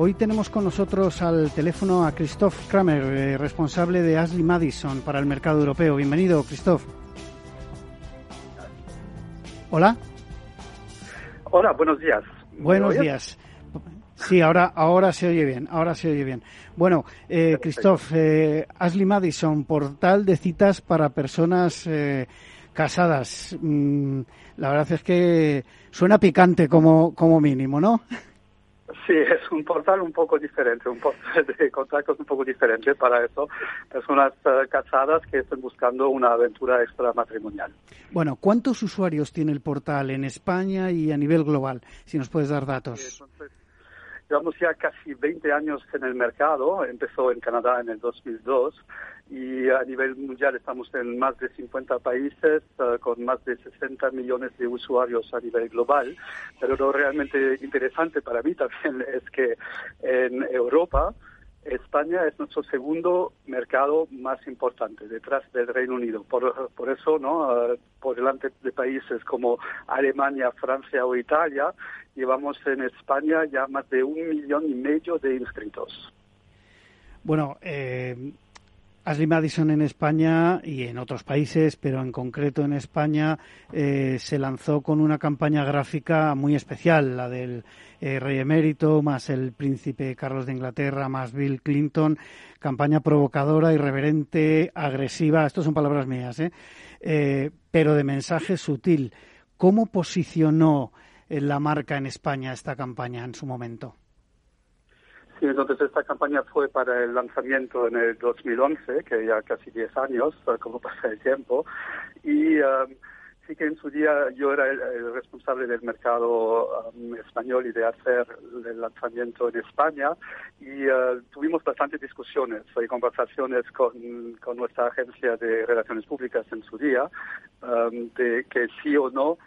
Hoy tenemos con nosotros al teléfono a Christoph Kramer, eh, responsable de Ashley Madison para el mercado europeo. Bienvenido, Christoph. Hola. Hola, buenos días. Buenos días. Sí, ahora, ahora se oye bien, ahora se oye bien. Bueno, eh, Christoph, eh, Ashley Madison, portal de citas para personas eh, casadas. Mm, la verdad es que suena picante como, como mínimo, ¿no? Sí, es un portal un poco diferente, un portal de contactos un poco diferente para eso, personas uh, casadas que están buscando una aventura extramatrimonial. Bueno, ¿cuántos usuarios tiene el portal en España y a nivel global? Si nos puedes dar datos. Sí, entonces, llevamos ya casi 20 años en el mercado, empezó en Canadá en el 2002 y a nivel mundial estamos en más de 50 países uh, con más de 60 millones de usuarios a nivel global. Pero lo realmente interesante para mí también es que en Europa España es nuestro segundo mercado más importante, detrás del Reino Unido. Por, por eso, ¿no? Uh, por delante de países como Alemania, Francia o Italia, llevamos en España ya más de un millón y medio de inscritos. Bueno, eh, Ashley Madison en España y en otros países, pero en concreto en España, eh, se lanzó con una campaña gráfica muy especial, la del eh, rey emérito, más el príncipe Carlos de Inglaterra, más Bill Clinton, campaña provocadora, irreverente, agresiva, estas son palabras mías, ¿eh? eh pero de mensaje sutil. ¿Cómo posicionó la marca en España esta campaña en su momento? Sí, entonces esta campaña fue para el lanzamiento en el 2011, que ya casi 10 años, como pasa el tiempo, y um, sí que en su día yo era el, el responsable del mercado um, español y de hacer el lanzamiento en España, y uh, tuvimos bastantes discusiones y conversaciones con, con, nuestra agencia de relaciones públicas en su día, um, de que sí o no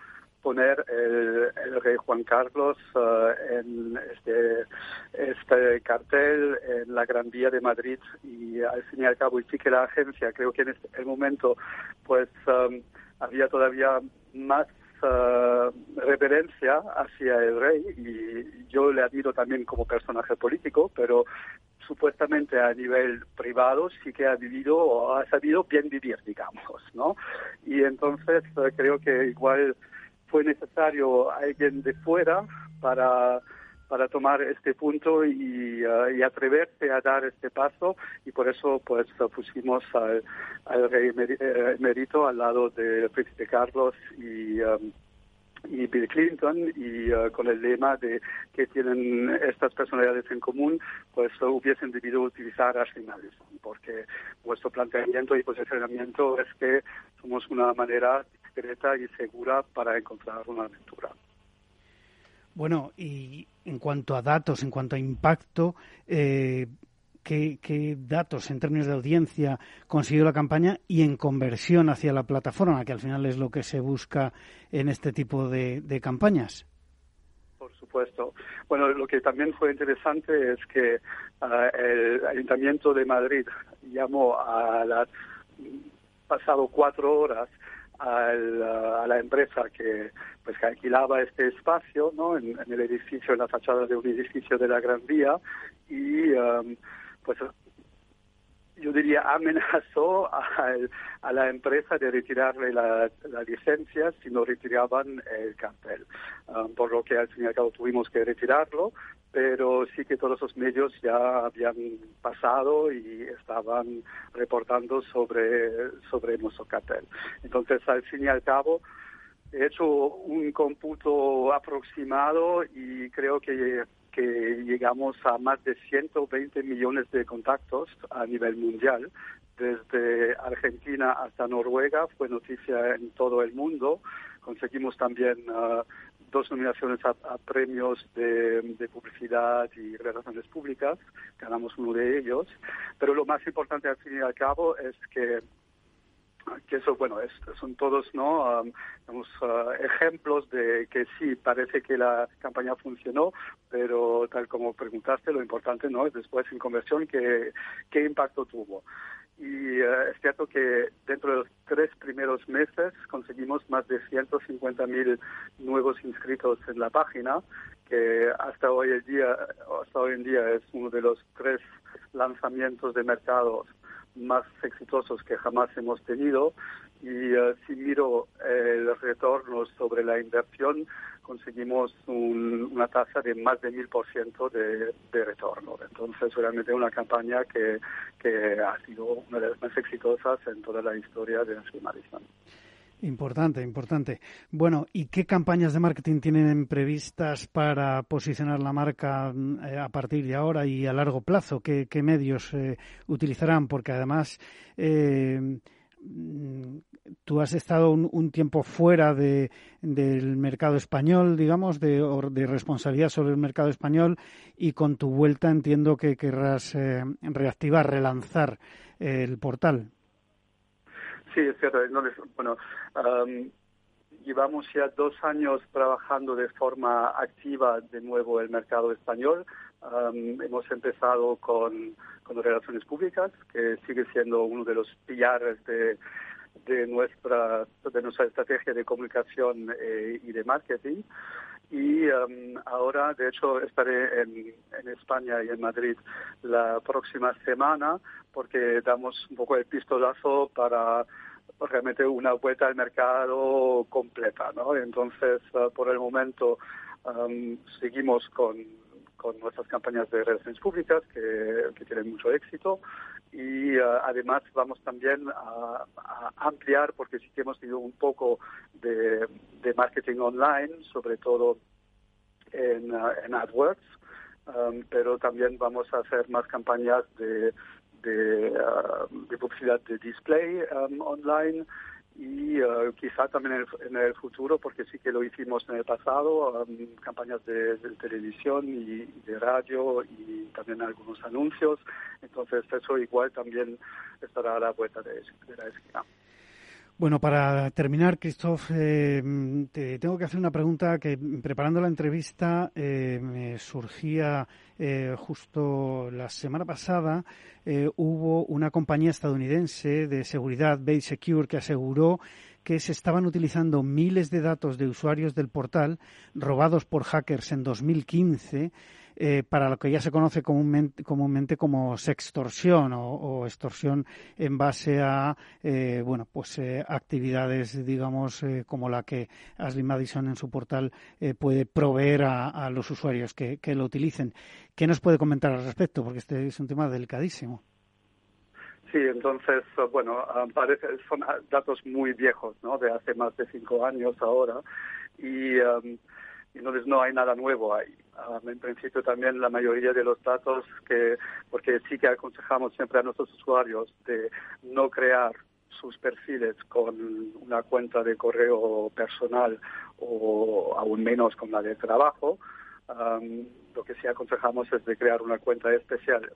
poner el, el, rey Juan Carlos uh, en este, este cartel en la Gran Vía de Madrid. Y al fin y al cabo y sí que la agencia creo que en este el momento pues um, había todavía más uh, reverencia hacia el rey. Y yo le admiro también como personaje político pero supuestamente a nivel privado sí que ha vivido o ha sabido bien vivir digamos no y entonces uh, creo que igual fue necesario alguien de fuera para para tomar este punto y, uh, y, atreverse a dar este paso. Y por eso pues pusimos al, al rey emérito al lado del príncipe Carlos y um, y Bill Clinton. Y uh, con el lema de que tienen estas personalidades en común, pues hubiesen debido utilizar Ashley Madison, porque vuestro planteamiento y posicionamiento es que somos una manera discreta y segura para encontrar una aventura. Bueno, y en cuanto a datos, en cuanto a impacto, eh, ¿qué, ¿qué, datos en términos de audiencia consiguió la campaña y en conversión hacia la plataforma, que al final es lo que se busca en este tipo de, de campañas? Por supuesto. Bueno, lo que también fue interesante es que uh, el Ayuntamiento de Madrid llamó a las pasado cuatro horas al, a la empresa que pues que alquilaba este espacio no en, el edificio en la fachada de un edificio de la Gran Vía y um, pues yo diría amenazó a, la empresa de retirarle la, la, licencia si no retiraban el cartel um, por lo que al fin y al cabo tuvimos que retirarlo pero sí que todos los medios ya habían pasado y estaban reportando sobre, sobre nuestro cartel. Entonces, al fin y al cabo, he hecho un cómputo aproximado y creo que, que llegamos a más de 120 millones de contactos a nivel mundial. Desde Argentina hasta Noruega fue noticia en todo el mundo. Conseguimos también uh, dos nominaciones a, premios de, publicidad y relaciones públicas, ganamos uno de ellos, pero lo más importante al fin y al cabo es que que eso, bueno, son todos no um, ejemplos de que sí, parece que la campaña funcionó, pero tal como preguntaste, lo importante no es después en conversión qué, qué impacto tuvo. Y uh, es cierto que dentro de los tres primeros meses conseguimos más de 150.000 nuevos inscritos en la página, que hasta hoy, el día, hasta hoy en día es uno de los tres lanzamientos de mercados más exitosos que jamás hemos tenido y eh, si miro el retorno sobre la inversión conseguimos una tasa de más de mil por ciento de retorno. Entonces, realmente una campaña que, que ha sido una de las más exitosas en toda la historia de Madison. Importante, importante. Bueno, ¿y qué campañas de marketing tienen previstas para posicionar la marca eh, a partir de ahora y a largo plazo? ¿Qué, medios eh, utilizarán? Porque además eh, tú has estado un, tiempo fuera de, del mercado español, digamos, de, de, responsabilidad sobre el mercado español y con tu vuelta entiendo que querrás reactivar, relanzar el portal. Sí, es cierto. bueno, llevamos ya dos años trabajando de forma activa de nuevo el mercado español. hemos empezado con, con relaciones públicas, que sigue siendo uno de los pilares de, de nuestra de nuestra estrategia de comunicación eh, y de marketing y ahora de hecho estaré en, en, España y en Madrid la próxima semana porque damos un poco el pistolazo para realmente una vuelta al mercado completa, ¿no? Entonces, ah, por el momento seguimos con, con nuestras campañas de relaciones públicas que, tienen mucho éxito. Y ah, además vamos también a, ampliar porque sí que hemos tenido un poco de, marketing online, sobre todo en, ah, en AdWords, pero también vamos a hacer más campañas de de, uh, de publicidad de display um, online y uh, quizá también en el, futuro, porque sí que lo hicimos en el pasado, um, campañas de, televisión y, de radio y también algunos anuncios. Entonces eso igual también estará a la vuelta de, de la esquina. Bueno, para terminar, Christoph, eh, te tengo que hacer una pregunta que preparando la entrevista eh, me surgía eh, justo la semana pasada. hubo una compañía estadounidense de seguridad, Bay Secure, que aseguró que se estaban utilizando miles de datos de usuarios del portal robados por hackers en 2015 eh, para lo que ya se conoce comúnmente, como sextorsión o, extorsión en base a eh, bueno pues eh, actividades digamos como la que Ashley Madison en su portal puede proveer a, los usuarios que, que lo utilicen. ¿Qué nos puede comentar al respecto? Porque este es un tema delicadísimo. Sí, entonces, bueno, ah, parece, son datos muy viejos, ¿no? De hace más de cinco años ahora. Y entonces no hay nada nuevo ahí. Um, en principio también la mayoría de los datos que, porque sí que aconsejamos siempre a nuestros usuarios de no crear sus perfiles con una cuenta de correo personal o aún menos con la de trabajo. Um, lo que sí aconsejamos es de crear una cuenta especial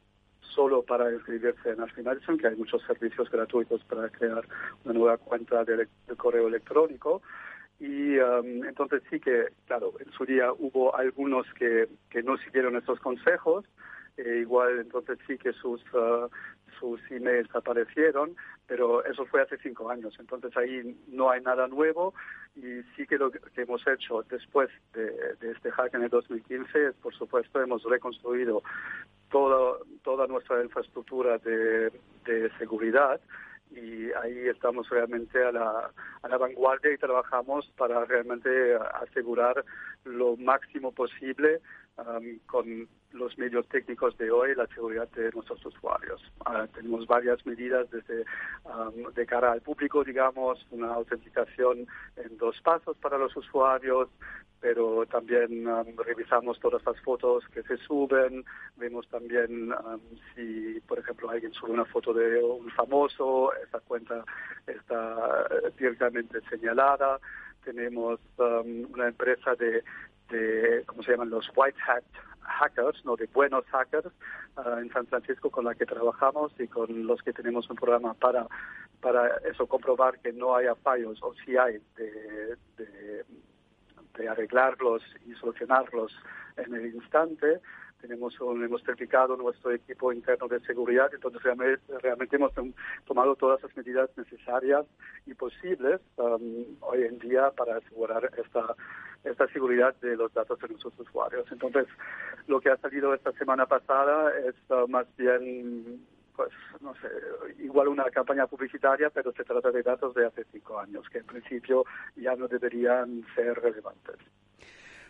solo para inscribirse en Asfinalison, que hay muchos servicios gratuitos para crear una nueva cuenta de correo electrónico. Y um, entonces sí que, claro, en su día hubo algunos que, que no siguieron estos consejos, e igual entonces sí que sus, uh, sus emails aparecieron, pero eso fue hace cinco años, entonces ahí no hay nada nuevo y sí que lo que hemos hecho después de, de este hack en el 2015 es, por supuesto, hemos reconstruido toda, toda nuestra infraestructura de, de seguridad y ahí estamos realmente a la, a la vanguardia y trabajamos para realmente asegurar lo máximo posible um, con los medios técnicos de hoy la seguridad de nuestros usuarios. Uh, tenemos varias medidas desde um, de cara al público, digamos, una autenticación en dos pasos para los usuarios, pero también um, revisamos todas las fotos que se suben, vemos también um, si, por ejemplo, alguien sube una foto de un famoso, esa cuenta está directamente señalada. tenemos um, una empresa de, de, ¿cómo se llaman? Los white hat hackers, no de buenos hackers, uh, en San Francisco con la que trabajamos y con los que tenemos un programa para, para eso comprobar que no haya fallos o si hay de, de arreglarlos y solucionarlos en el instante tenemos hemos certificado nuestro equipo interno de seguridad, entonces realmente, hemos tomado todas las medidas necesarias y posibles um, hoy en día para asegurar esta esta seguridad de los datos de nuestros usuarios. Entonces, lo que ha salido esta semana pasada es uh, más bien pues no sé, igual una campaña publicitaria, pero se trata de datos de hace cinco años, que en principio ya no deberían ser relevantes.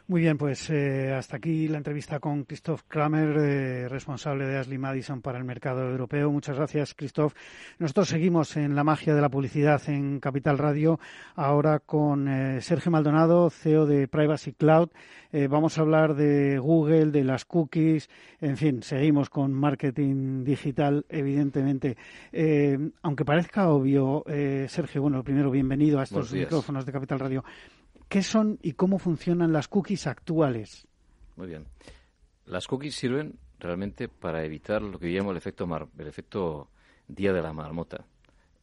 Muy bien, pues eh, hasta aquí la entrevista con Christoph Kramer, eh, responsable de Ashley Madison para el mercado europeo. Muchas gracias, Christoph. Nosotros seguimos en la magia de la publicidad en Capital Radio, ahora con eh, Sergio Maldonado, CEO de Privacy Cloud. vamos a hablar de Google, de las cookies, en fin, seguimos con marketing digital, evidentemente. aunque parezca obvio, Sergio, bueno, primero, bienvenido a estos micrófonos de Capital Radio. ¿Qué son y cómo funcionan las cookies actuales? Muy bien. Las cookies sirven realmente para evitar lo que llamamos el efecto, el efecto día de la marmota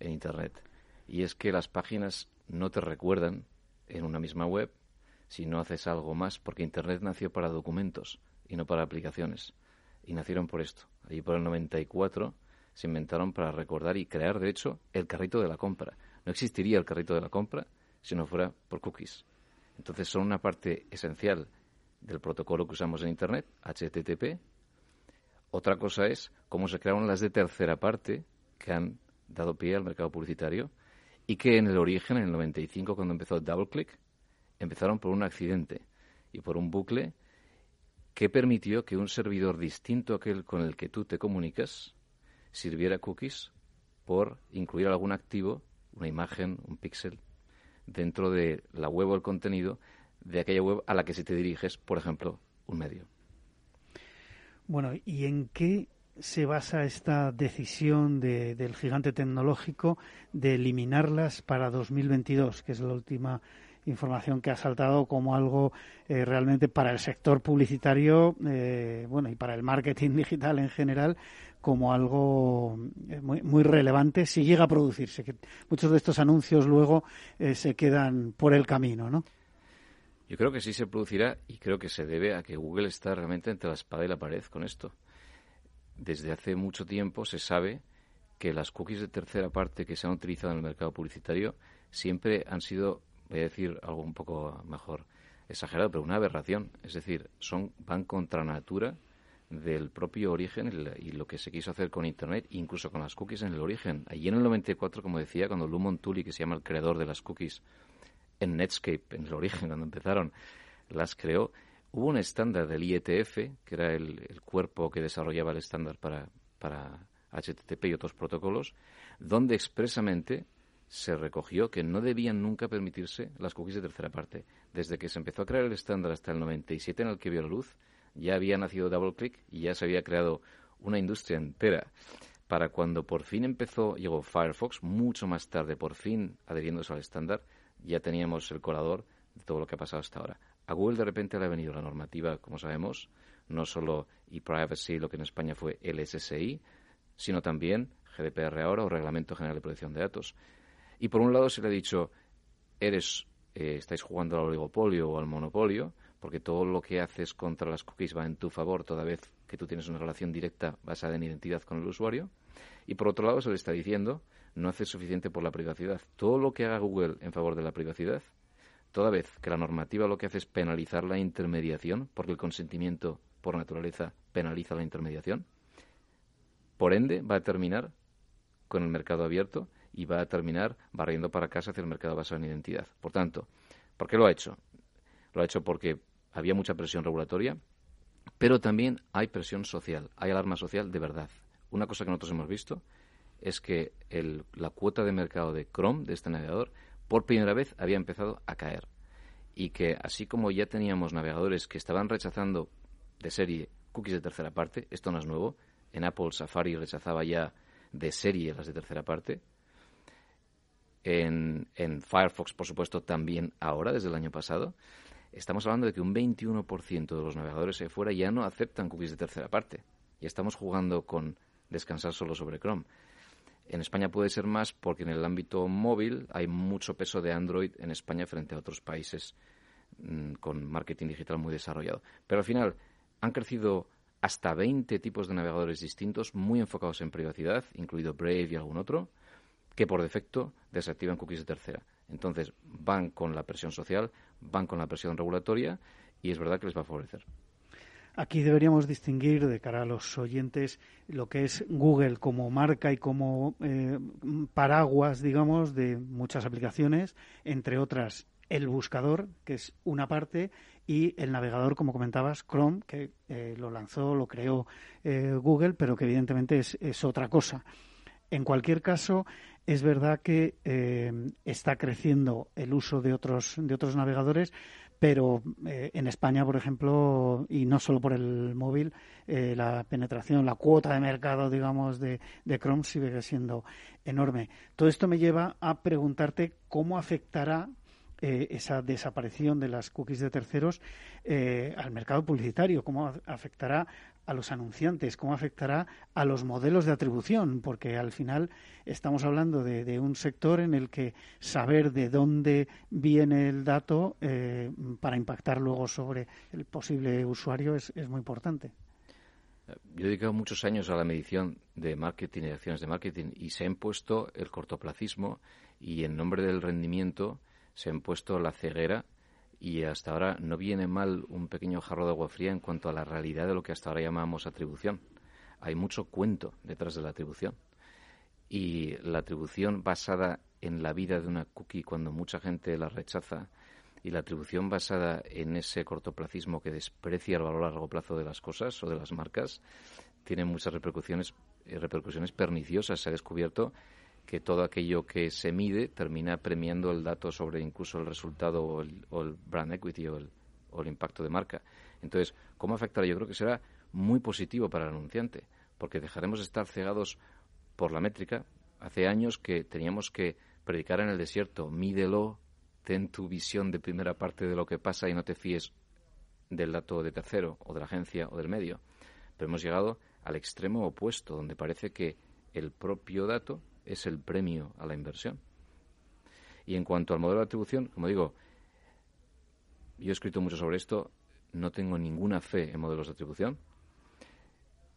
en Internet. Y es que las páginas no te recuerdan en una misma web si no haces algo más, porque Internet nació para documentos y no para aplicaciones. Y nacieron por esto. Allí por el 94 se inventaron para recordar y crear, de hecho, el carrito de la compra. No existiría el carrito de la compra si no fuera por cookies. Entonces son una parte esencial del protocolo que usamos en Internet, HTTP. Otra cosa es cómo se crearon las de tercera parte que han dado pie al mercado publicitario y que en el origen, en el 95, cuando empezó DoubleClick, empezaron por un accidente y por un bucle que permitió que un servidor distinto a aquel con el que tú te comunicas sirviera cookies por incluir algún activo, una imagen, un píxel, dentro de la web o el contenido de aquella web a la que se te diriges, por ejemplo, un medio. Bueno, ¿y en qué se basa esta decisión del gigante tecnológico de eliminarlas para 2022, que es la última información que ha saltado como algo eh, realmente para el sector publicitario, eh, bueno, y para el marketing digital en general, como algo eh, muy, muy relevante si llega a producirse. Que muchos de estos anuncios luego se quedan por el camino, ¿no? Yo creo que sí se producirá y creo que se debe a que Google está realmente entre la espada y la pared con esto. Desde hace mucho tiempo se sabe que las cookies de tercera parte que se han utilizado en el mercado publicitario siempre han sido voy a decir algo un poco mejor exagerado, pero una aberración. Es decir, son van contra natura del propio origen y lo que se quiso hacer con Internet, incluso con las cookies en el origen. Allí en el 94, como decía, cuando Lumon Tully, que se llama el creador de las cookies en Netscape, en el origen, cuando empezaron, las creó, hubo un estándar del IETF, que era el, el cuerpo que desarrollaba el estándar para, para HTTP y otros protocolos, donde expresamente se recogió que no debían nunca permitirse las cookies de tercera parte. Desde que se empezó a crear el estándar hasta el 97 en el que vio la luz, ya había nacido DoubleClick y ya se había creado una industria entera. Para cuando por fin empezó, llegó Firefox, mucho más tarde, por fin adheriéndose al estándar, ya teníamos el colador de todo lo que ha pasado hasta ahora. A Google de repente le ha venido la normativa, como sabemos, no solo ePrivacy, lo que en España fue el SSI, sino también GDPR ahora o Reglamento General de Protección de Datos. Y por un lado se le ha dicho, eres, eh, estáis jugando al oligopolio o al monopolio, porque todo lo que haces contra las cookies va en tu favor toda vez que tú tienes una relación directa basada en identidad con el usuario. Y por otro lado se le está diciendo, no haces suficiente por la privacidad. Todo lo que haga Google en favor de la privacidad, toda vez que la normativa lo que hace es penalizar la intermediación, porque el consentimiento por naturaleza penaliza la intermediación, por ende va a terminar con el mercado abierto y va a terminar barriendo para casa hacia el mercado basado en identidad. Por tanto, ¿por qué lo ha hecho? Lo ha hecho porque había mucha presión regulatoria, pero también hay presión social, hay alarma social de verdad. Una cosa que nosotros hemos visto es que la cuota de mercado de Chrome, de este navegador, por primera vez había empezado a caer. Y que así como ya teníamos navegadores que estaban rechazando de serie cookies de tercera parte, esto no es nuevo, en Apple Safari rechazaba ya de serie las de tercera parte, en, en Firefox, por supuesto, también ahora, desde el año pasado, estamos hablando de que un 21% de los navegadores de fuera ya no aceptan cookies de tercera parte. Y estamos jugando con descansar solo sobre Chrome. En España puede ser más porque en el ámbito móvil hay mucho peso de Android en España frente a otros países mm, con marketing digital muy desarrollado. Pero al final han crecido hasta 20 tipos de navegadores distintos muy enfocados en privacidad, incluido Brave y algún otro, que por defecto desactivan cookies de tercera. Entonces van con la presión social, van con la presión regulatoria y es verdad que les va a favorecer. Aquí deberíamos distinguir de cara a los oyentes lo que es Google como marca y como eh, paraguas, digamos, de muchas aplicaciones, entre otras el buscador, que es una parte, y el navegador, como comentabas, Chrome, que eh, lo lanzó, lo creó eh, Google, pero que evidentemente es, es, otra cosa. En cualquier caso, es verdad que está creciendo el uso de otros, de otros navegadores, pero eh, en España, por ejemplo, y no solo por el móvil, eh, la penetración, la cuota de mercado, digamos, de, de, Chrome sigue siendo enorme. Todo esto me lleva a preguntarte cómo afectará eh, esa desaparición de las cookies de terceros al mercado publicitario, cómo afectará a los anunciantes, cómo afectará a los modelos de atribución, porque al final estamos hablando de, un sector en el que saber de dónde viene el dato eh, para impactar luego sobre el posible usuario es, muy importante. Yo he dedicado muchos años a la medición de marketing y acciones de marketing y se ha impuesto el cortoplacismo y en nombre del rendimiento se ha impuesto la ceguera y hasta ahora no viene mal un pequeño jarro de agua fría en cuanto a la realidad de lo que hasta ahora llamamos atribución. Hay mucho cuento detrás de la atribución. Y la atribución basada en la vida de una cookie cuando mucha gente la rechaza y la atribución basada en ese cortoplacismo que desprecia el valor a largo plazo de las cosas o de las marcas tiene muchas repercusiones, eh, repercusiones perniciosas. Se ha descubierto que todo aquello que se mide termina premiando el dato sobre incluso el resultado o el, brand equity o el, impacto de marca. Entonces, ¿cómo afectará? Yo creo que será muy positivo para el anunciante, porque dejaremos de estar cegados por la métrica. Hace años que teníamos que predicar en el desierto, mídelo, ten tu visión de primera parte de lo que pasa y no te fíes del dato de tercero o de la agencia o del medio. Pero hemos llegado al extremo opuesto, donde parece que el propio dato es el premio a la inversión. Y en cuanto al modelo de atribución, como digo, yo he escrito mucho sobre esto, no tengo ninguna fe en modelos de atribución.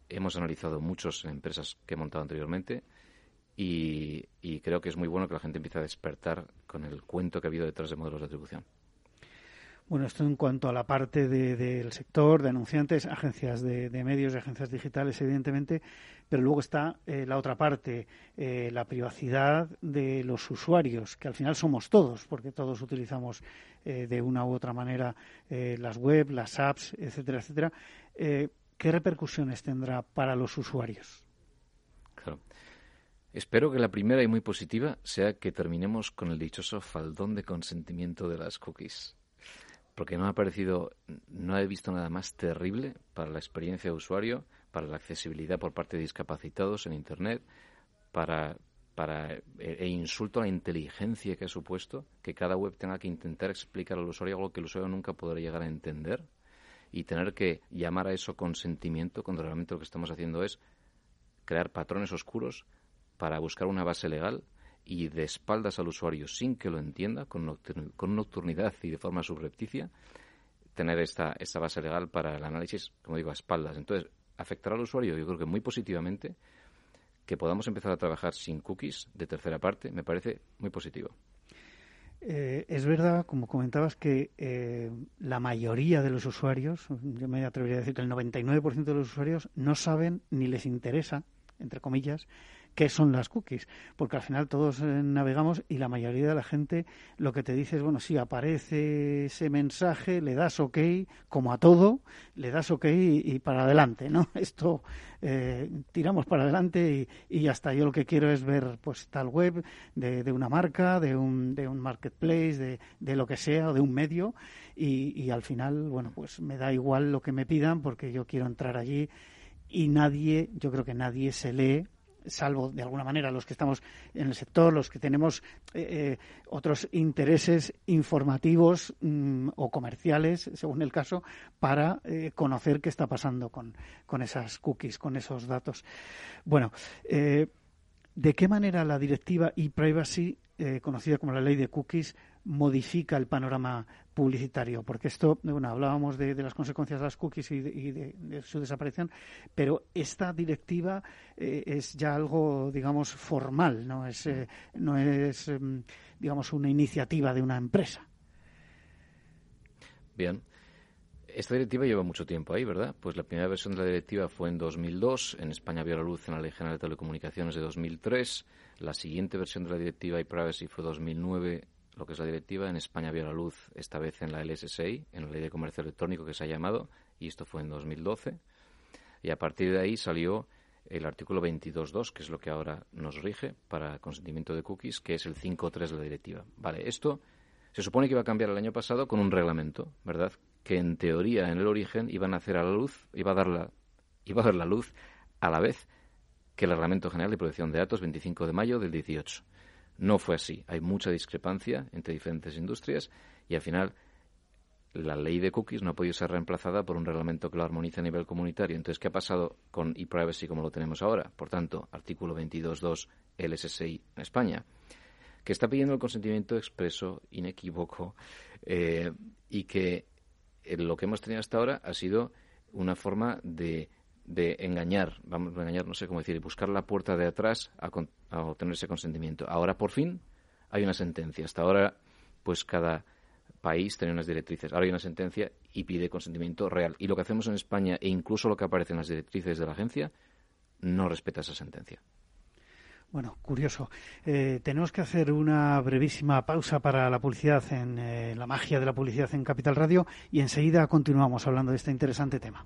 Hemos analizado muchos en empresas que he montado anteriormente y, y creo que es muy bueno que la gente empiece a despertar con el cuento que ha habido detrás de modelos de atribución. Bueno, esto en cuanto a la parte del sector, de anunciantes, agencias de, medios y agencias digitales, evidentemente, pero luego está eh, la otra parte, eh, la privacidad de los usuarios, que al final somos todos, porque todos utilizamos eh, de una u otra manera las web, las apps, etcétera, etcétera. ¿Qué repercusiones tendrá para los usuarios? Claro. Espero que la primera y muy positiva sea que terminemos con el dichoso faldón de consentimiento de las cookies porque no me ha parecido, no he visto nada más terrible para la experiencia de usuario, para la accesibilidad por parte de discapacitados en Internet, para, para e, e insulto a la inteligencia que ha supuesto que cada web tenga que intentar explicar al usuario algo que el usuario nunca podrá llegar a entender y tener que llamar a eso consentimiento cuando realmente lo que estamos haciendo es crear patrones oscuros para buscar una base legal y de espaldas al usuario sin que lo entienda, con, nocturnidad y de forma subrepticia, tener esta, esta base legal para el análisis, como digo, a espaldas. Entonces, afectará al usuario, yo creo que muy positivamente, que podamos empezar a trabajar sin cookies de tercera parte, me parece muy positivo. Eh, es verdad, como comentabas, que eh, la mayoría de los usuarios, yo me atrevería a decir que el 99% de los usuarios no saben ni les interesa, entre comillas, qué son las cookies, porque al final todos eh, navegamos y la mayoría de la gente lo que te dice es, bueno, si aparece ese mensaje, le das OK, como a todo, le das OK y, para adelante, ¿no? Esto eh, tiramos para adelante y, y, hasta yo lo que quiero es ver pues tal web de, de una marca, de un, de un marketplace, de, de lo que sea, o de un medio y, y al final, bueno, pues me da igual lo que me pidan porque yo quiero entrar allí y nadie, yo creo que nadie se lee salvo de alguna manera los que estamos en el sector, los que tenemos eh, otros intereses informativos mm, o comerciales, según el caso, para conocer qué está pasando con, con, esas cookies, con esos datos. Bueno, ¿de qué manera la directiva e-privacy, conocida como la ley de cookies, modifica el panorama publicitario, porque esto, bueno, hablábamos de, las consecuencias de las cookies y de, su desaparición, pero esta directiva eh, es ya algo, digamos, formal, no es, eh, no es, em, digamos, una iniciativa de una empresa. Bien. Esta directiva lleva mucho tiempo ahí, ¿verdad? Pues la primera versión de la directiva fue en 2002, en España vio la luz en la Ley General de Telecomunicaciones de 2003, la siguiente versión de la directiva e-privacy fue 2009 lo que es la directiva. En España vio la luz esta vez en la LSSI, en la Ley de Comercio Electrónico que se ha llamado, y esto fue en 2012. Y a partir de ahí salió el artículo 22.2, que es lo que ahora nos rige para consentimiento de cookies, que es el 5.3 de la directiva. Vale, esto se supone que iba a cambiar el año pasado con un reglamento, ¿verdad? Que en teoría, en el origen, iban a hacer a la luz, iba a dar la, iba a dar la luz a la vez que el Reglamento General de Protección de Datos 25 de mayo del 18. No fue así. Hay mucha discrepancia entre diferentes industrias y al final la ley de cookies no ha podido ser reemplazada por un reglamento que lo armonice a nivel comunitario. Entonces, ¿qué ha pasado con ePrivacy como lo tenemos ahora? Por tanto, artículo 22.2 LSSI en España, que está pidiendo el consentimiento expreso, inequívoco, eh, y que eh, lo que hemos tenido hasta ahora ha sido una forma de de engañar, vamos a engañar, no sé cómo decir, buscar la puerta de atrás a, obtener ese consentimiento. Ahora, por fin, hay una sentencia. Hasta ahora, pues cada país tiene unas directrices. Ahora hay una sentencia y pide consentimiento real. Y lo que hacemos en España, e incluso lo que aparece en las directrices de la agencia, no respeta esa sentencia. Bueno, curioso. Eh, tenemos que hacer una brevísima pausa para la publicidad en eh, la magia de la publicidad en Capital Radio y enseguida continuamos hablando de este interesante tema.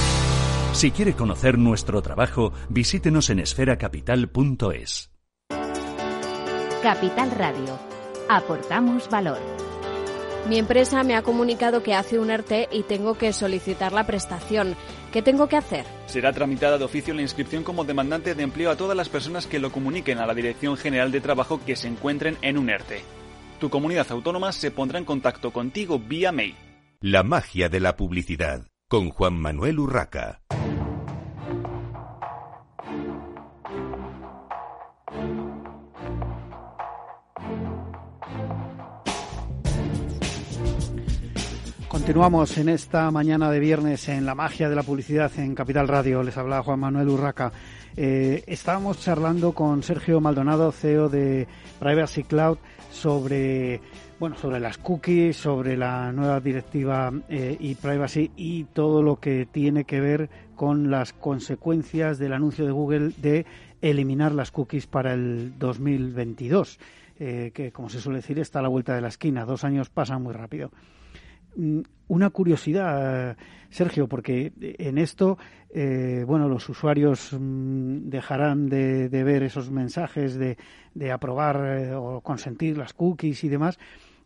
Si quiere conocer nuestro trabajo, visítenos en esferacapital.es. Capital Radio. Aportamos valor. Mi empresa me ha comunicado que hace un ERTE y tengo que solicitar la prestación. ¿Qué tengo que hacer? Será tramitada de oficio la inscripción como demandante de empleo a todas las personas que lo comuniquen a la Dirección General de Trabajo que se encuentren en un ERTE. Tu comunidad autónoma se pondrá en contacto contigo vía mail. La magia de la publicidad con Juan Manuel Urraca. Continuamos en esta mañana de viernes en la magia de la publicidad en Capital Radio. Les habla Juan Manuel Urraca. Eh, estábamos charlando con Sergio Maldonado, CEO de Privacy Cloud, sobre bueno, sobre las cookies, sobre la nueva directiva eh, y privacy y todo lo que tiene que ver con las consecuencias del anuncio de Google de eliminar las cookies para el 2022, eh, que como se suele decir está a la vuelta de la esquina. Dos años pasan muy rápido. Mm, una curiosidad, Sergio, porque en esto, eh, bueno, los usuarios mm, dejarán de, ver esos mensajes de, de aprobar o consentir las cookies y demás,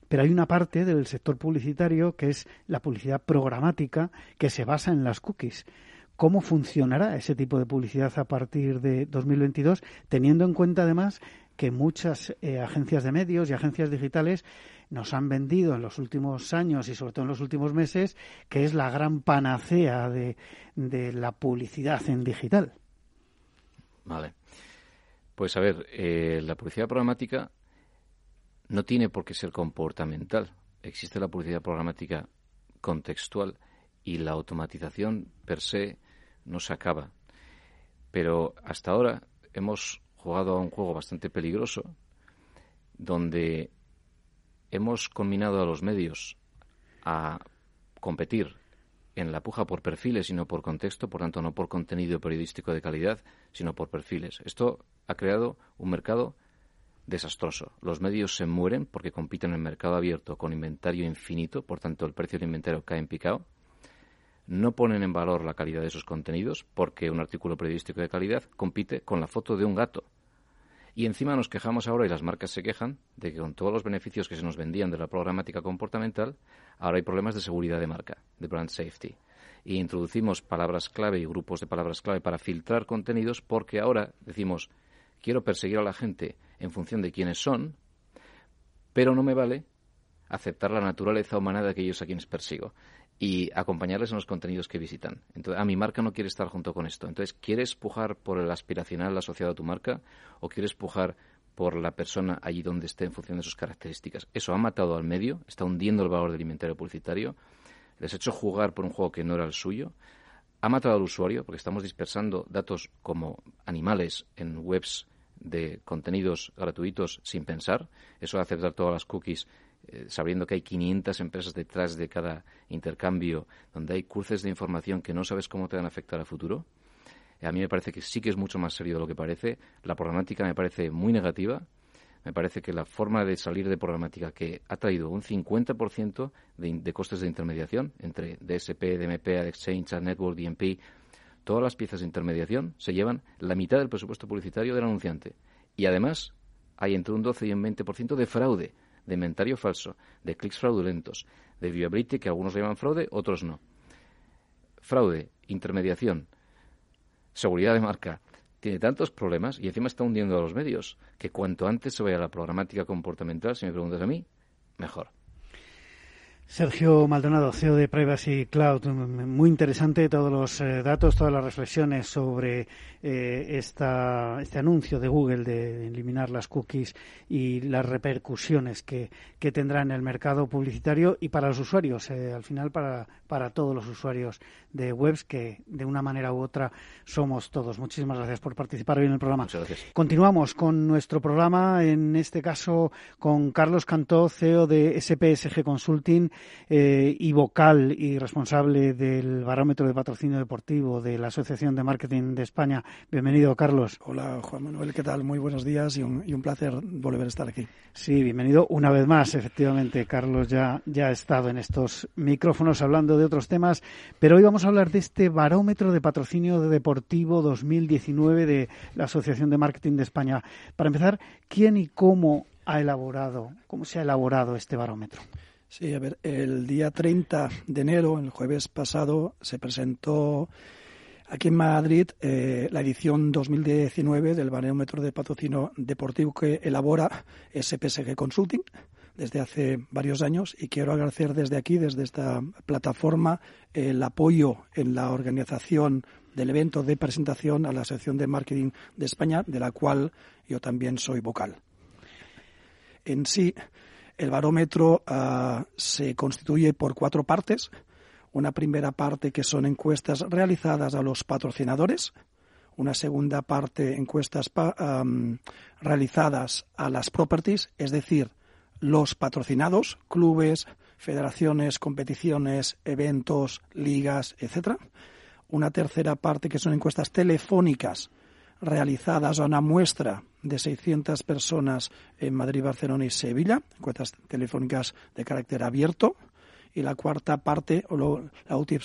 pero hay una parte del sector publicitario que es la publicidad programática que se basa en las cookies. ¿Cómo funcionará ese tipo de publicidad a partir de 2022, teniendo en cuenta además que muchas eh, agencias de medios y agencias digitales nos han vendido en los últimos años y sobre todo en los últimos meses, que es la gran panacea de, de la publicidad en digital. Vale. Pues a ver, eh, la publicidad programática no tiene por qué ser comportamental. Existe la publicidad programática contextual y la automatización per se no se acaba. Pero hasta ahora hemos jugado a un juego bastante peligroso donde hemos combinado a los medios a competir en la puja por perfiles y no por contexto, por tanto no por contenido periodístico de calidad, sino por perfiles. Esto ha creado un mercado desastroso. Los medios se mueren porque compiten en el mercado abierto con inventario infinito, por tanto el precio del inventario cae en picado. No ponen en valor la calidad de sus contenidos porque un artículo periodístico de calidad compite con la foto de un gato. Y encima nos quejamos ahora y las marcas se quejan de que con todos los beneficios que se nos vendían de la programática comportamental, ahora hay problemas de seguridad de marca, de brand safety. Y introducimos palabras clave y grupos de palabras clave para filtrar contenidos porque ahora decimos, quiero perseguir a la gente en función de quiénes son, pero no me vale aceptar la naturaleza humana de aquellos a quienes persigo y acompañarles en los contenidos que visitan. Entonces, a mi marca no quiere estar junto con esto. Entonces, ¿quieres pujar por el aspiracional asociado a tu marca o quieres pujar por la persona allí donde esté en función de sus características? Eso ha matado al medio, está hundiendo el valor del inventario publicitario, les ha hecho jugar por un juego que no era el suyo, ha matado al usuario porque estamos dispersando datos como animales en webs de contenidos gratuitos sin pensar. Eso de aceptar todas las cookies eh, sabiendo que hay 500 empresas detrás de cada intercambio, donde hay cruces de información que no sabes cómo te van a afectar a futuro. A mí me parece que sí que es mucho más serio de lo que parece. La programática me parece muy negativa. Me parece que la forma de salir de programática que ha traído un 50% de, de costes de intermediación entre DSP, DMP, Exchange, Network, DMP, todas las piezas de intermediación se llevan la mitad del presupuesto publicitario del anunciante. Y además hay entre un 12 y un 20% de fraude de inventario falso, de clics fraudulentos, de viability que algunos llaman fraude, otros no. Fraude, intermediación, seguridad de marca, tiene tantos problemas y encima está hundiendo a los medios que cuanto antes se vaya a la programática comportamental, si me preguntas a mí, mejor. Sergio Maldonado, CEO de Privacy Cloud. Muy interesante todos los eh, datos, todas las reflexiones sobre eh, esta, este anuncio de Google de eliminar las cookies y las repercusiones que, que tendrá en el mercado publicitario y para los usuarios, eh, al final para, para todos los usuarios de webs que de una manera u otra somos todos. Muchísimas gracias por participar hoy en el programa. Continuamos con nuestro programa, en este caso con Carlos Cantó, CEO de SPSG Consulting eh, y vocal y responsable del barómetro de patrocinio deportivo de la Asociación de Marketing de España. Bienvenido, Carlos. Hola, Juan Manuel, ¿qué tal? Muy buenos días y un, y un placer volver a estar aquí. Sí, bienvenido una vez más, efectivamente. Carlos ya, ya ha estado en estos micrófonos hablando de otros temas, pero hoy vamos a hablar de este barómetro de patrocinio deportivo 2019 de la Asociación de Marketing de España. Para empezar, ¿quién y cómo ha elaborado, cómo se ha elaborado este barómetro? Sí, a ver, el día 30 de enero, el jueves pasado, se presentó aquí en Madrid eh, la edición 2019 del barómetro de patrocinio deportivo que elabora SPSG Consulting desde hace varios años y quiero agradecer desde aquí, desde esta plataforma, el apoyo en la organización del evento de presentación a la sección de marketing de España, de la cual yo también soy vocal. En sí, el barómetro ah, se constituye por cuatro partes. Una primera parte que son encuestas realizadas a los patrocinadores. Una segunda parte encuestas realizadas a las properties, es decir, los patrocinados, clubes, federaciones, competiciones, eventos, ligas, etcétera. Una tercera parte que son encuestas telefónicas realizadas a una muestra de 600 personas en Madrid, Barcelona y Sevilla, encuestas telefónicas de carácter abierto. Y la cuarta parte, o la última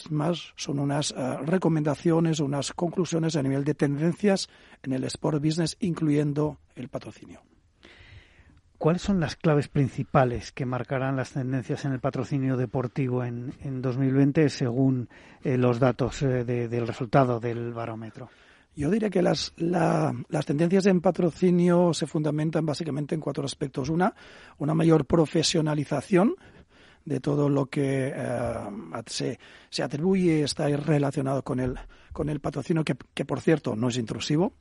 son unas uh, recomendaciones, unas conclusiones a nivel de tendencias en el sport business, incluyendo el patrocinio. ¿Cuáles son las claves principales que marcarán las tendencias en el patrocinio deportivo en, en 2020 según eh, los datos eh, de, del resultado del barómetro? Yo diría que las, las tendencias en patrocinio se fundamentan básicamente en cuatro aspectos. Una, una mayor profesionalización de todo lo que eh, se, se, atribuye está relacionado con el, con el patrocinio, que, que por cierto no es intrusivo.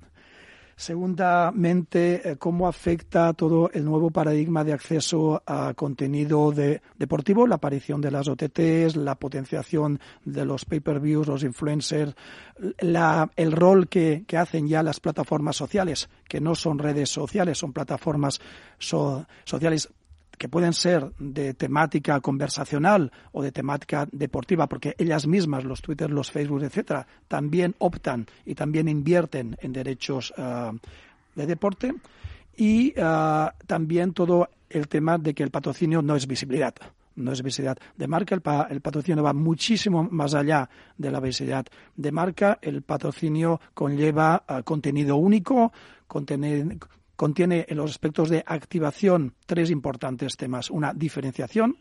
Segundamente, eh, cómo afecta todo el nuevo paradigma de acceso a contenido deportivo, la aparición de las OTTs, la potenciación de los pay-per-views, los influencers, el rol que, hacen ya las plataformas sociales, que no son redes sociales, son plataformas sociales que pueden ser de temática conversacional o de temática deportiva, porque ellas mismas, los Twitter, los Facebook, etcétera, también optan y también invierten en derechos ah, de deporte. Y ah, también todo el tema de que el patrocinio no es visibilidad no es visibilidad de marca, el, el, patrocinio va muchísimo más allá de la visibilidad de marca, el patrocinio conlleva ah, contenido único, contenido, contiene en los aspectos de activación tres importantes temas. Una, diferenciación.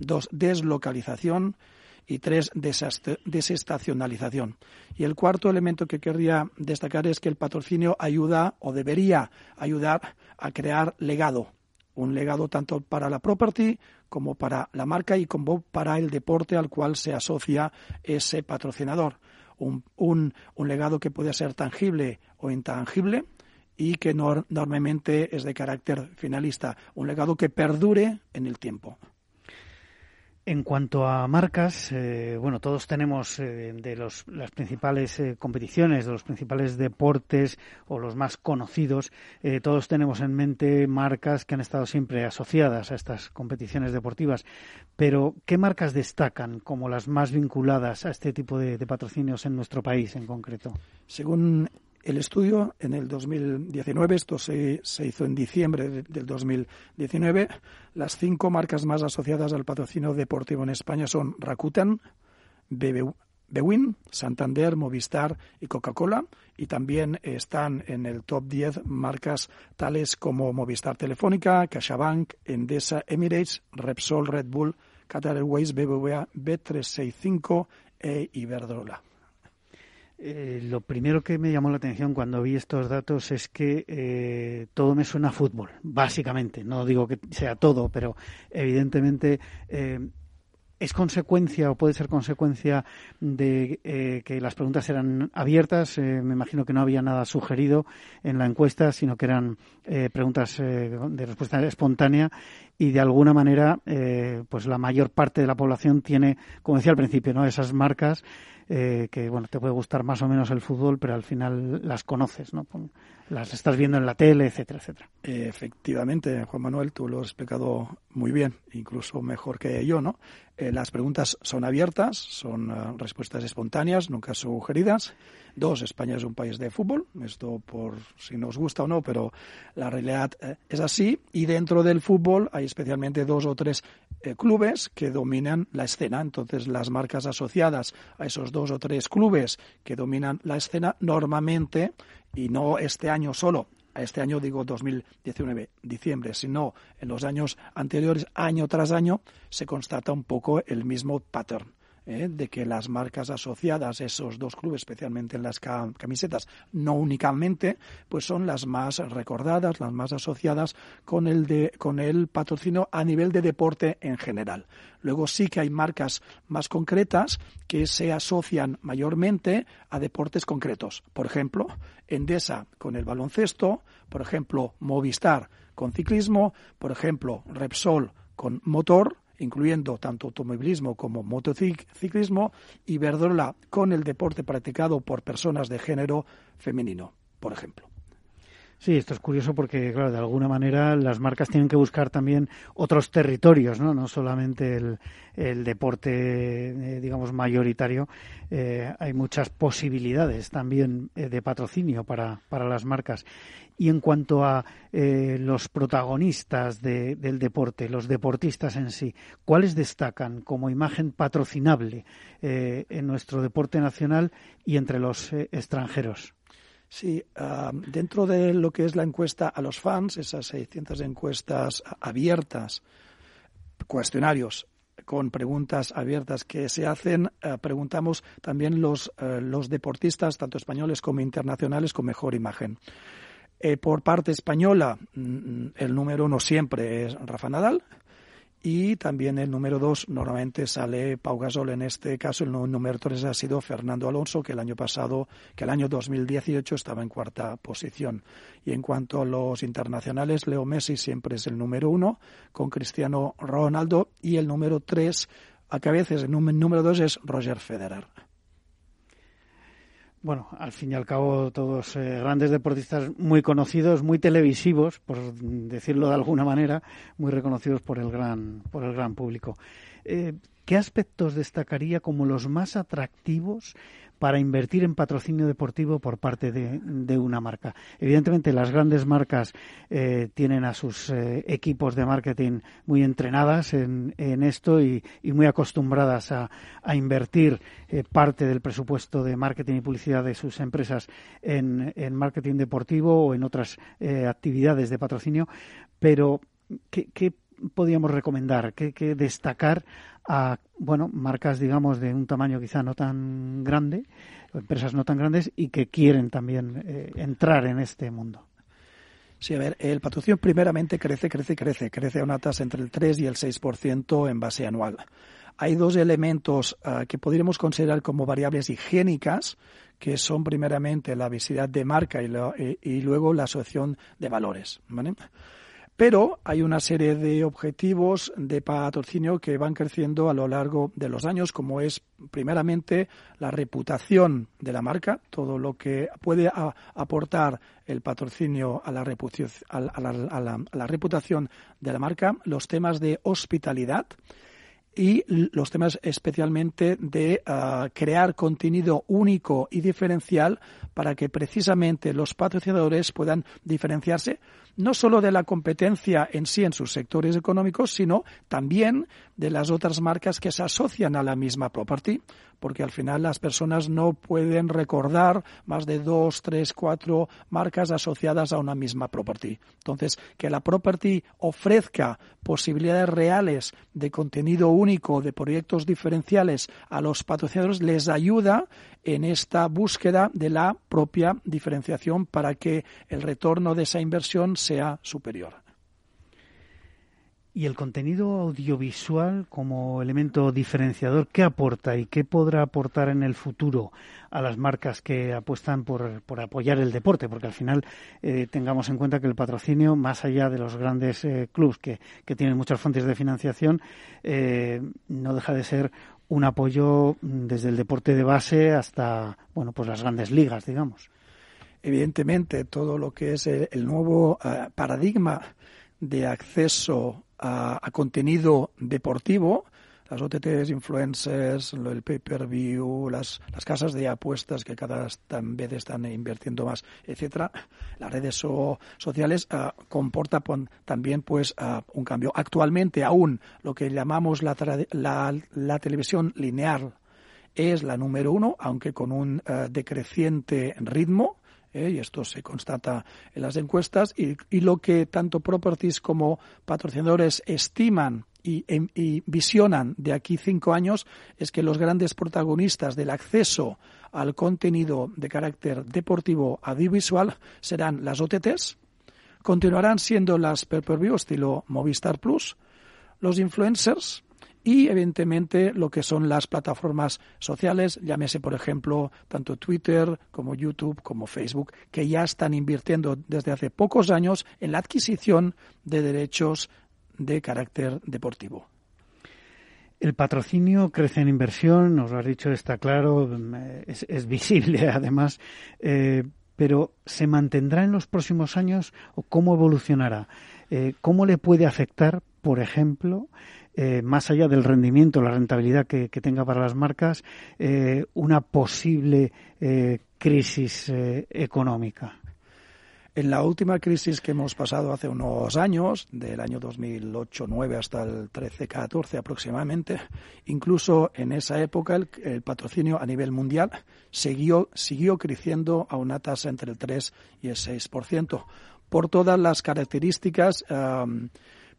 Dos, deslocalización. Y tres, desestacionalización. Y el cuarto elemento que querría destacar es que el patrocinio ayuda o debería ayudar a crear legado. Un legado tanto para la property como para la marca y como para el deporte al cual se asocia ese patrocinador. Un, un, legado que puede ser tangible o intangible, y que normalmente es de carácter finalista, un legado que perdure en el tiempo. En cuanto a marcas, eh, bueno, todos tenemos eh, de los, las principales eh, competiciones, de los principales deportes o los más conocidos, todos tenemos en mente marcas que han estado siempre asociadas a estas competiciones deportivas. Pero, ¿qué marcas destacan como las más vinculadas a este tipo de, de patrocinios en nuestro país en concreto? Según el estudio en el 2019, esto se, hizo en diciembre del 2019, las cinco marcas más asociadas al patrocinio deportivo en España son Rakuten, Bewin, Santander, Movistar y Coca-Cola. Y también están en el top 10 marcas tales como Movistar Telefónica, CaixaBank, Endesa, Emirates, Repsol, Red Bull, Qatar Airways, BBVA, B365 e Iberdrola. Eh, lo primero que me llamó la atención cuando vi estos datos es que eh, todo me suena a fútbol, básicamente. No digo que sea todo, pero evidentemente eh, es consecuencia o puede ser consecuencia de que las preguntas eran abiertas. me imagino que no había nada sugerido en la encuesta, sino que eran preguntas de respuesta espontánea y de alguna manera, pues la mayor parte de la población tiene, como decía al principio, ¿no? esas marcas eh, que bueno, te puede gustar más o menos el fútbol, pero al final las conoces, ¿no? Las estás viendo en la tele, etcétera, etcétera. Efectivamente, Juan Manuel, tú lo has explicado muy bien, incluso mejor que yo, ¿no? Eh, las preguntas son abiertas, son uh, respuestas espontáneas, nunca sugeridas. Dos, España es un país de fútbol, esto por si nos gusta o no, pero la realidad eh, es así. Y dentro del fútbol hay especialmente dos o tres eh, clubes que dominan la escena. Entonces, las marcas asociadas a esos dos o tres clubes que dominan la escena normalmente, y no este año solo, este año digo 2019, diciembre, sino en los años anteriores, año tras año, se constata un poco el mismo pattern. ¿Eh? de que las marcas asociadas a esos dos clubes, especialmente en las camisetas, no únicamente, pues son las más recordadas, las más asociadas con el, de, con el patrocinio a nivel de deporte en general. Luego sí que hay marcas más concretas que se asocian mayormente a deportes concretos. Por ejemplo, Endesa con el baloncesto, por ejemplo, Movistar con ciclismo, por ejemplo, Repsol con motor, incluyendo tanto automovilismo como motociclismo, y Verdola con el deporte practicado por personas de género femenino, por ejemplo. Sí, esto es curioso porque, claro, de alguna manera las marcas tienen que buscar también otros territorios, ¿no? No solamente el, deporte, eh, digamos, mayoritario. Eh, hay muchas posibilidades también eh, de patrocinio para, para las marcas. Y en cuanto a los protagonistas del deporte, los deportistas en sí, ¿cuáles destacan como imagen patrocinable en nuestro deporte nacional y entre los extranjeros? Sí, dentro de lo que es la encuesta a los fans, esas 600 encuestas abiertas, cuestionarios con preguntas abiertas que se hacen, preguntamos también los, los deportistas, tanto españoles como internacionales, con mejor imagen. Por parte española, mm, el número uno siempre es Rafa Nadal, y también el número dos normalmente sale Pau Gasol. En este caso, el número tres ha sido Fernando Alonso, que el año pasado, que el año 2018 estaba en cuarta posición. Y en cuanto a los internacionales, Leo Messi siempre es el número uno, con Cristiano Ronaldo. Y el número tres, a que a veces el número dos es Roger Federer. Bueno, al fin y al cabo, todos eh, grandes deportistas muy conocidos, muy televisivos, por decirlo de alguna manera, muy reconocidos por el gran, por el gran público. Eh, ¿Qué aspectos destacaría como los más atractivos para invertir en patrocinio deportivo por parte de, una marca. Evidentemente, las grandes marcas eh, tienen a sus eh, equipos de marketing muy entrenadas en, esto y, muy acostumbradas a, invertir eh, parte del presupuesto de marketing y publicidad de sus empresas en, marketing deportivo o en otras actividades de patrocinio. Pero, ¿qué, podríamos recomendar? ¿Qué, qué destacar a bueno marcas digamos de un tamaño quizá no tan grande empresas no tan grandes y que quieren también eh, entrar en este mundo Sí, a ver, el patrocinio primeramente crece, crece, crece, crece a una tasa entre el 3 y el 6% en base anual. Hay dos elementos ah, que podríamos considerar como variables higiénicas, que son primeramente la visibilidad de marca y, y luego la asociación de valores. ¿vale? Pero hay una serie de objetivos de patrocinio que van creciendo a lo largo de los años, como es primeramente la reputación de la marca, todo lo que puede aportar el patrocinio a la, reputación de la marca, los temas de hospitalidad, y los temas especialmente de ah, crear contenido único y diferencial para que precisamente los patrocinadores puedan diferenciarse no solo de la competencia en sí en sus sectores económicos, sino también de las otras marcas que se asocian a la misma property, porque al final las personas no pueden recordar más de dos, tres, cuatro marcas asociadas a una misma property. Entonces, que la property ofrezca posibilidades reales de contenido único, de proyectos diferenciales a los patrocinadores, les ayuda en esta búsqueda de la propia diferenciación para que el retorno de esa inversión sea superior. ¿Y el contenido audiovisual como elemento diferenciador, qué aporta y qué podrá aportar en el futuro a las marcas que apuestan por, apoyar el deporte? Porque al final eh, tengamos en cuenta que el patrocinio, más allá de los grandes eh, clubes que, tienen muchas fuentes de financiación, eh, no deja de ser un apoyo desde el deporte de base hasta bueno pues las grandes ligas, digamos. Evidentemente, todo lo que es el, nuevo paradigma de acceso a, contenido deportivo, las OTTs, influencers, el pay-per-view, las, las, casas de apuestas que cada vez están invirtiendo más, etcétera, las redes sociales uh, comporta también pues uh, un cambio. Actualmente aún lo que llamamos la, la, la televisión lineal es la número uno, aunque con un uh, decreciente ritmo ¿eh? y esto se constata en las encuestas, y, lo que tanto properties como patrocinadores estiman y, y, visionan de aquí cinco años es que los grandes protagonistas del acceso al contenido de carácter deportivo audiovisual serán las OTTs, continuarán siendo las pay-per-view estilo Movistar Plus, los influencers, y evidentemente lo que son las plataformas sociales, llámese por ejemplo tanto Twitter como YouTube como Facebook, que ya están invirtiendo desde hace pocos años en la adquisición de derechos de carácter deportivo. El patrocinio crece en inversión, nos lo has dicho, está claro, es, visible además, eh, pero ¿se mantendrá en los próximos años o cómo evolucionará? Eh, ¿Cómo le puede afectar, por ejemplo, eh, más allá del rendimiento, la rentabilidad que, tenga para las marcas, eh, una posible eh, crisis económica? En la última crisis que hemos pasado hace unos años, del año 2008-9 hasta el 13-14 aproximadamente, incluso en esa época el, patrocinio a nivel mundial siguió, siguió creciendo a una tasa entre el 3 y el 6%, por todas las características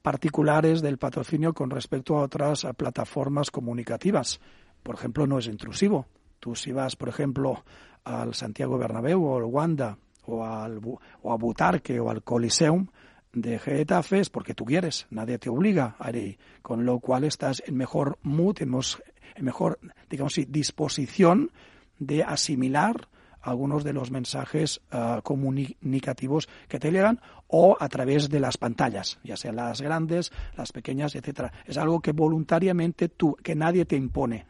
particulares del patrocinio con respecto a otras plataformas comunicativas. Por ejemplo, no es intrusivo. Tú si vas, por ejemplo, al Santiago Bernabéu o al Wanda o, al, o a Butarque o al Coliseum de Getafe es porque tú quieres, nadie te obliga a ir con lo cual estás en mejor mood, en, mejor, digamos disposición de asimilar algunos de los mensajes ah, comunicativos que te llegan o a través de las pantallas, ya sean las grandes, las pequeñas, etcétera. Es algo que voluntariamente tú, que nadie te impone.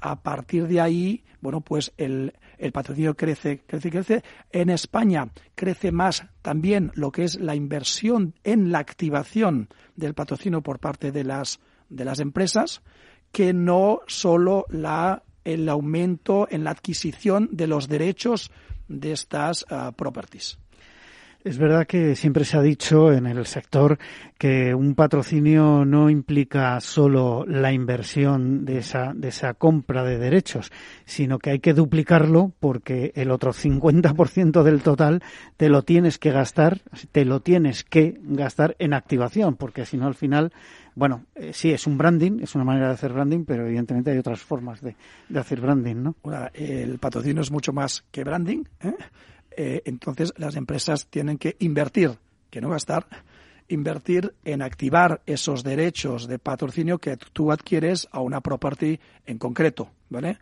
A partir de ahí, bueno, pues el, el patrocinio crece, crece, crece. En España crece más también lo que es la inversión en la activación del patrocinio por parte de las, de las empresas, que no solo la, el aumento en la adquisición de los derechos de estas uh, properties. Es verdad que siempre se ha dicho en el sector que un patrocinio no implica solo la inversión de esa, de esa compra de derechos, sino que hay que duplicarlo porque el otro 50% del total te lo tienes que gastar, te lo tienes que gastar en activación, porque si no al final bueno, eh, sí, es un branding, es una manera de hacer branding, pero evidentemente hay otras formas de, de hacer branding, ¿no? el patrocinio es mucho más que branding. ¿eh? Eh, entonces las empresas tienen que invertir, que no gastar, invertir en activar esos derechos de patrocinio que tú adquieres a una property en concreto, ¿vale?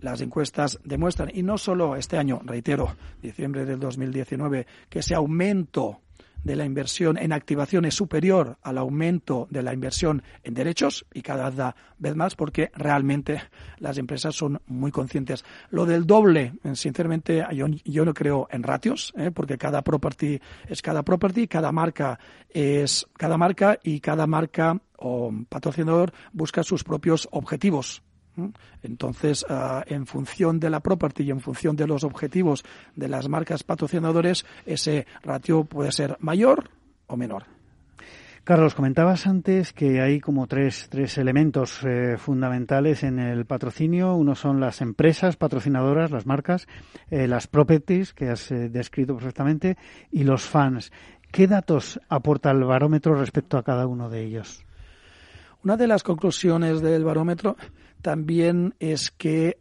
Las encuestas demuestran, y no solo este año, reitero, diciembre del 2019, que ese aumento de la inversión en activación es superior al aumento de la inversión en derechos y cada vez más porque realmente las empresas son muy conscientes. Lo del doble, sinceramente, yo, no creo en ratios, eh, porque cada property es cada property, cada marca es cada marca y cada marca o patrocinador busca sus propios objetivos entonces, ah, en función de la property y en función de los objetivos de las marcas patrocinadores, ese ratio puede ser mayor o menor. Carlos, comentabas antes que hay como tres, tres elementos eh, fundamentales en el patrocinio. Uno son las empresas patrocinadoras, las marcas, eh, las properties, que has eh, descrito perfectamente, y los fans. ¿Qué datos aporta el barómetro respecto a cada uno de ellos? Una de las conclusiones del barómetro también es que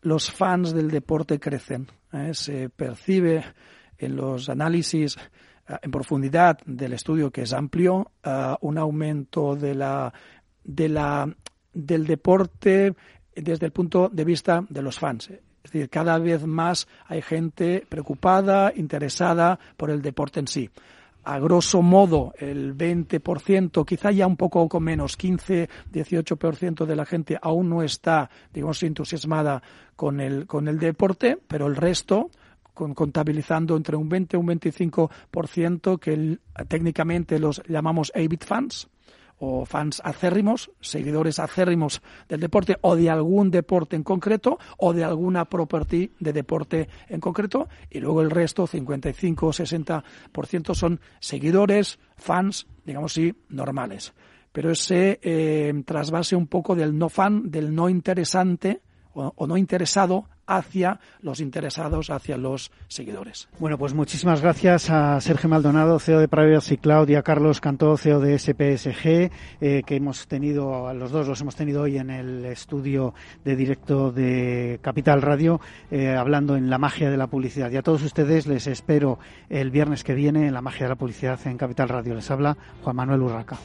los fans del deporte crecen. ¿eh? Se percibe en los análisis ah, en profundidad del estudio, que es amplio, ah, un aumento de la, de la, del deporte desde el punto de vista de los fans. Es decir, cada vez más hay gente preocupada, interesada por el deporte en sí a grosso modo el 20%, quizá ya un poco con menos, 15, 18% de la gente aún no está, digamos, entusiasmada con el, con el deporte, pero el resto, con, contabilizando entre un 20 y un 25% que técnicamente los llamamos A-Bit fans, o fans acérrimos, seguidores acérrimos del deporte o de algún deporte en concreto o de alguna property de deporte en concreto y luego el resto, 55 o 60% son seguidores, fans, digamos así, normales. Pero ese eh, trasvase un poco del no fan, del no interesante o no interesado hacia los interesados, hacia los seguidores. Bueno, pues muchísimas gracias a Sergio Maldonado, CEO de Privacy Cloud, y a Carlos Cantó, CEO de SPSG, eh, que hemos tenido, a los dos los hemos tenido hoy en el estudio de directo de Capital Radio, eh, hablando en la magia de la publicidad. Y a todos ustedes les espero el viernes que viene en la magia de la publicidad en Capital Radio. Les habla Juan Manuel Urraca.